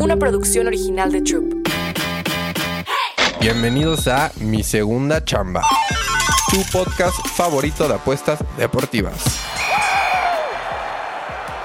una producción original de Troop. Bienvenidos a Mi Segunda Chamba, tu podcast favorito de apuestas deportivas.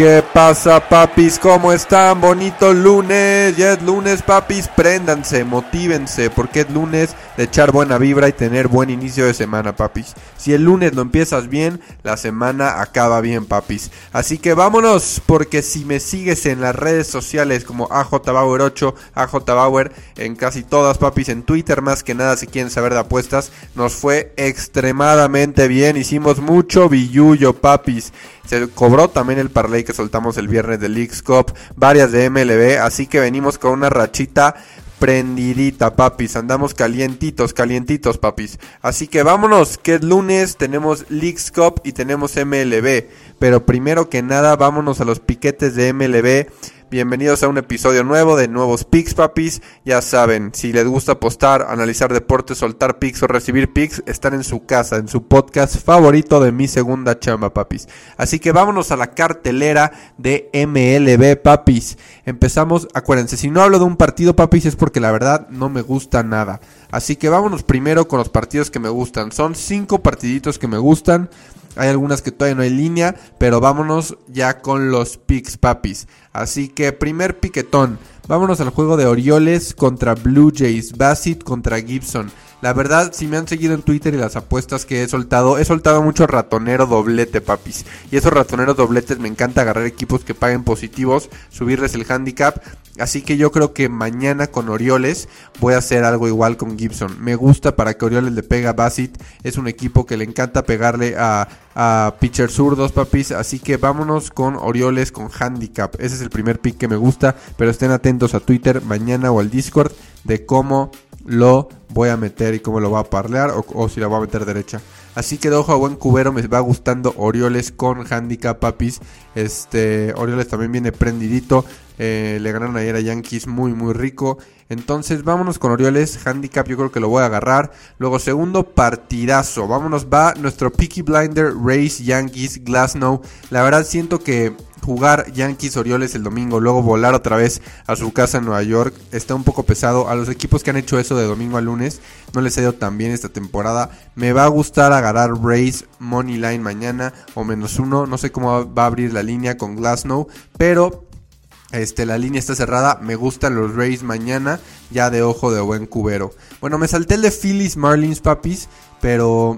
¿Qué pasa, papis? ¿Cómo están? Bonito lunes. Ya es lunes, papis. Préndanse, motívense, porque es lunes de echar buena vibra y tener buen inicio de semana, papis. Si el lunes lo empiezas bien, la semana acaba bien, papis. Así que vámonos, porque si me sigues en las redes sociales como AJBauer8, AJBauer, en casi todas, papis, en Twitter más que nada, si quieren saber de apuestas, nos fue extremadamente bien. Hicimos mucho billullo, papis. Se cobró también el parlay que soltamos el viernes de Leagues Cup, varias de MLB, así que venimos con una rachita prendidita, papis. Andamos calientitos, calientitos, papis. Así que vámonos, que es lunes, tenemos Leagues Cup y tenemos MLB. Pero primero que nada, vámonos a los piquetes de MLB. Bienvenidos a un episodio nuevo de Nuevos Picks, papis. Ya saben, si les gusta apostar, analizar deportes, soltar picks o recibir picks, están en su casa, en su podcast favorito de mi segunda chamba, papis. Así que vámonos a la cartelera de MLB, papis. Empezamos, acuérdense, si no hablo de un partido, papis, es porque la verdad no me gusta nada. Así que vámonos primero con los partidos que me gustan. Son cinco partiditos que me gustan. Hay algunas que todavía no hay línea, pero vámonos ya con los picks papis. Así que primer piquetón. Vámonos al juego de Orioles contra Blue Jays, Bassett contra Gibson. La verdad, si me han seguido en Twitter y las apuestas que he soltado, he soltado mucho ratonero doblete, papis. Y esos ratoneros dobletes me encanta agarrar equipos que paguen positivos, subirles el handicap. Así que yo creo que mañana con Orioles voy a hacer algo igual con Gibson. Me gusta para que Orioles le pegue a Bassett. Es un equipo que le encanta pegarle a, a pitcher zurdos, papis. Así que vámonos con Orioles con handicap. Ese es el primer pick que me gusta. Pero estén atentos a Twitter mañana o al Discord de cómo lo voy a meter y cómo lo va a parlear o, si la voy a meter derecha. Así que de ojo a buen cubero, me va gustando Orioles con handicap, papis. Este, Orioles también viene prendidito. Eh, le ganaron ayer a Yankees muy, muy rico. Entonces vámonos con Orioles. Handicap yo creo que lo voy a agarrar. Luego segundo partidazo. Vámonos, va nuestro Peaky Blinder Race Yankees Glasnow. La verdad siento que jugar Yankees Orioles el domingo, luego volar otra vez a su casa en Nueva York, está un poco pesado. A los equipos que han hecho eso de domingo a lunes, no les ha ido tan bien esta temporada. Me va a gustar agarrar Race Money Line mañana o menos uno. No sé cómo va a abrir la línea con Glasnow, pero este, la línea está cerrada. Me gustan los Rays mañana. Ya de ojo de buen cubero. Bueno, me salté el de Phillies Marlins, papis. Pero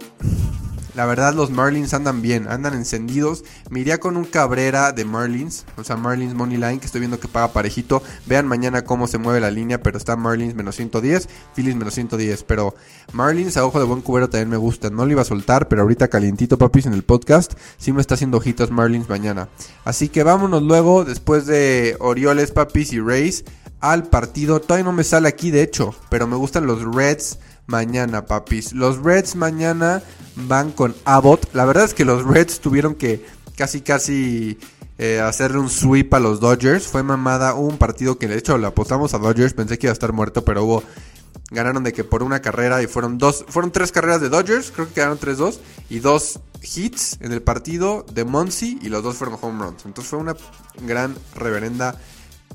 la verdad, los Marlins andan bien, andan encendidos. Me iría con un Cabrera de Marlins, o sea, Marlins Money Line, que estoy viendo que paga parejito. Vean mañana cómo se mueve la línea, pero está Marlins menos 110, Phillies menos 110. Pero Marlins a ojo de buen cubero también me gusta. No lo iba a soltar, pero ahorita calientito, papis, en el podcast. Sí me está haciendo ojitos Marlins mañana. Así que vámonos luego, después de Orioles, papis y Rays, al partido. Todavía no me sale aquí, de hecho, pero me gustan los Reds mañana, papis. Los Reds mañana van con Abbott. La verdad es que los Reds tuvieron que casi, casi eh, hacerle un sweep a los Dodgers. Fue mamada. un partido que de hecho le apostamos a Dodgers. Pensé que iba a estar muerto, pero hubo. Ganaron de que por una carrera y fueron dos. Fueron tres carreras de Dodgers. Creo que quedaron 3-2. Y dos hits en el partido de Muncy. Y los dos fueron home runs. Entonces fue una gran reverenda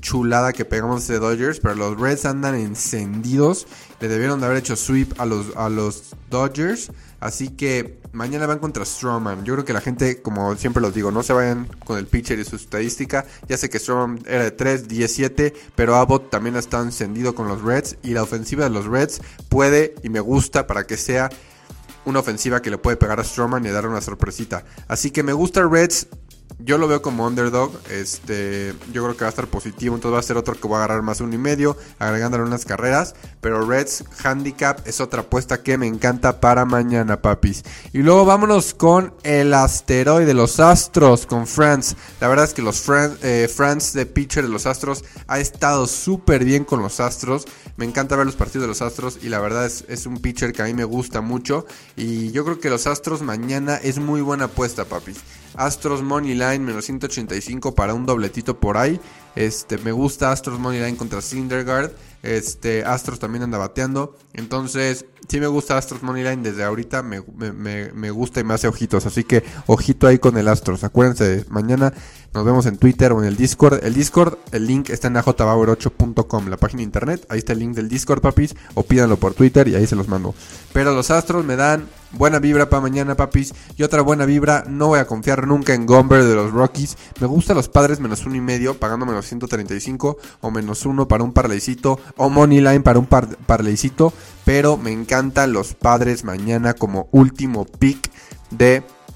chulada que pegamos de Dodgers, pero los Reds andan encendidos. Le debieron de haber hecho sweep a los, a los Dodgers. Así que mañana van contra Stroman. Yo creo que la gente, como siempre los digo, no se vayan con el pitcher y su estadística. Ya sé que Stroman era de 3, 17, pero Abbott también está encendido con los Reds. Y la ofensiva de los Reds puede y me gusta para que sea una ofensiva que le puede pegar a Stroman y darle una sorpresita. Así que me gusta Reds yo lo veo como underdog. Este, yo creo que va a estar positivo. Entonces va a ser otro que va a agarrar más uno y medio, agregándole unas carreras. Pero Reds Handicap es otra apuesta que me encanta para mañana, papis. Y luego vámonos con el asteroide, los Astros, con France. La verdad es que los eh, France de pitcher de los Astros ha estado súper bien con los Astros. Me encanta ver los partidos de los Astros y la verdad es un pitcher que a mí me gusta mucho. Y yo creo que los Astros mañana es muy buena apuesta, papis. Astros Money Line menos 185 para un dobletito por ahí. Este, me gusta Astros Money Line contra Syndergaard. Este, Astros también anda bateando. Entonces, sí me gusta Astros Money Line desde ahorita. Me, gusta y me hace ojitos. Así que ojito ahí con el Astros. Acuérdense, mañana Nos vemos en Twitter o en el Discord. El Discord, el link está en ajbauer8.com, la página de internet. Ahí está el link del Discord, papis. O pídanlo por Twitter y ahí se los mando. Pero los astros me dan buena vibra para mañana, papis. Y otra buena vibra, no voy a confiar nunca en Gomber de los Rockies. Me gusta los padres menos uno y medio, pagando menos 135 o menos uno para un parlaycito o money line para un par parlaycito. Pero me encantan los padres mañana como último pick de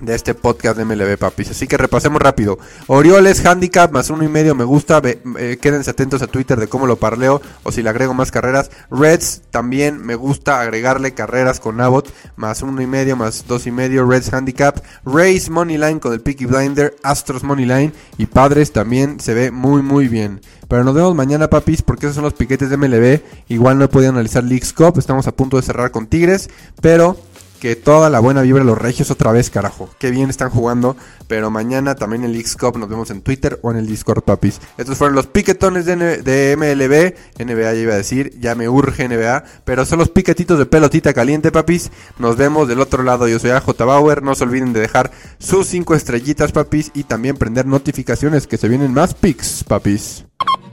de este podcast de MLB Papis. Así que repasemos rápido. Orioles Handicap más uno y medio me gusta. Eh, quédense atentos a Twitter de cómo lo parleo o si le agrego más carreras. Reds también me gusta agregarle carreras con Abbott más uno y medio más dos y medio. Reds Handicap. Rays Money Line con el Picky Blinder. Astros Money Line y Padres también se ve muy muy bien. Pero nos vemos mañana, papis, porque esos son los piquetes de MLB. Igual no he podido analizar Leagues Cup. Estamos a punto de cerrar con Tigres. Pero que toda la buena vibra los regios otra vez, carajo. Qué bien están jugando. Pero mañana también el X-Cup nos vemos en Twitter o en el Discord, papis. Estos fueron los piquetones de, de, MLB. NBA ya iba a decir, ya me urge NBA. Pero son los piquetitos de pelotita caliente, papis. Nos vemos del otro lado. Yo soy AJ Bauer. No se olviden de dejar sus 5 estrellitas, papis. Y también prender notificaciones que se vienen más pics, papis.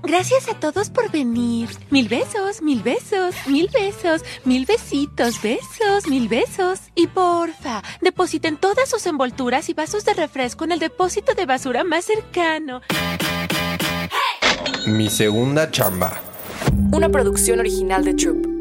Gracias a todos por venir. Mil besos, mil besos, mil besos, mil besitos, besos, mil besos. Y porfa, depositen todas sus envolturas y vasos de refresco en el depósito de basura más cercano. Mi segunda chamba. Una producción original de Troop.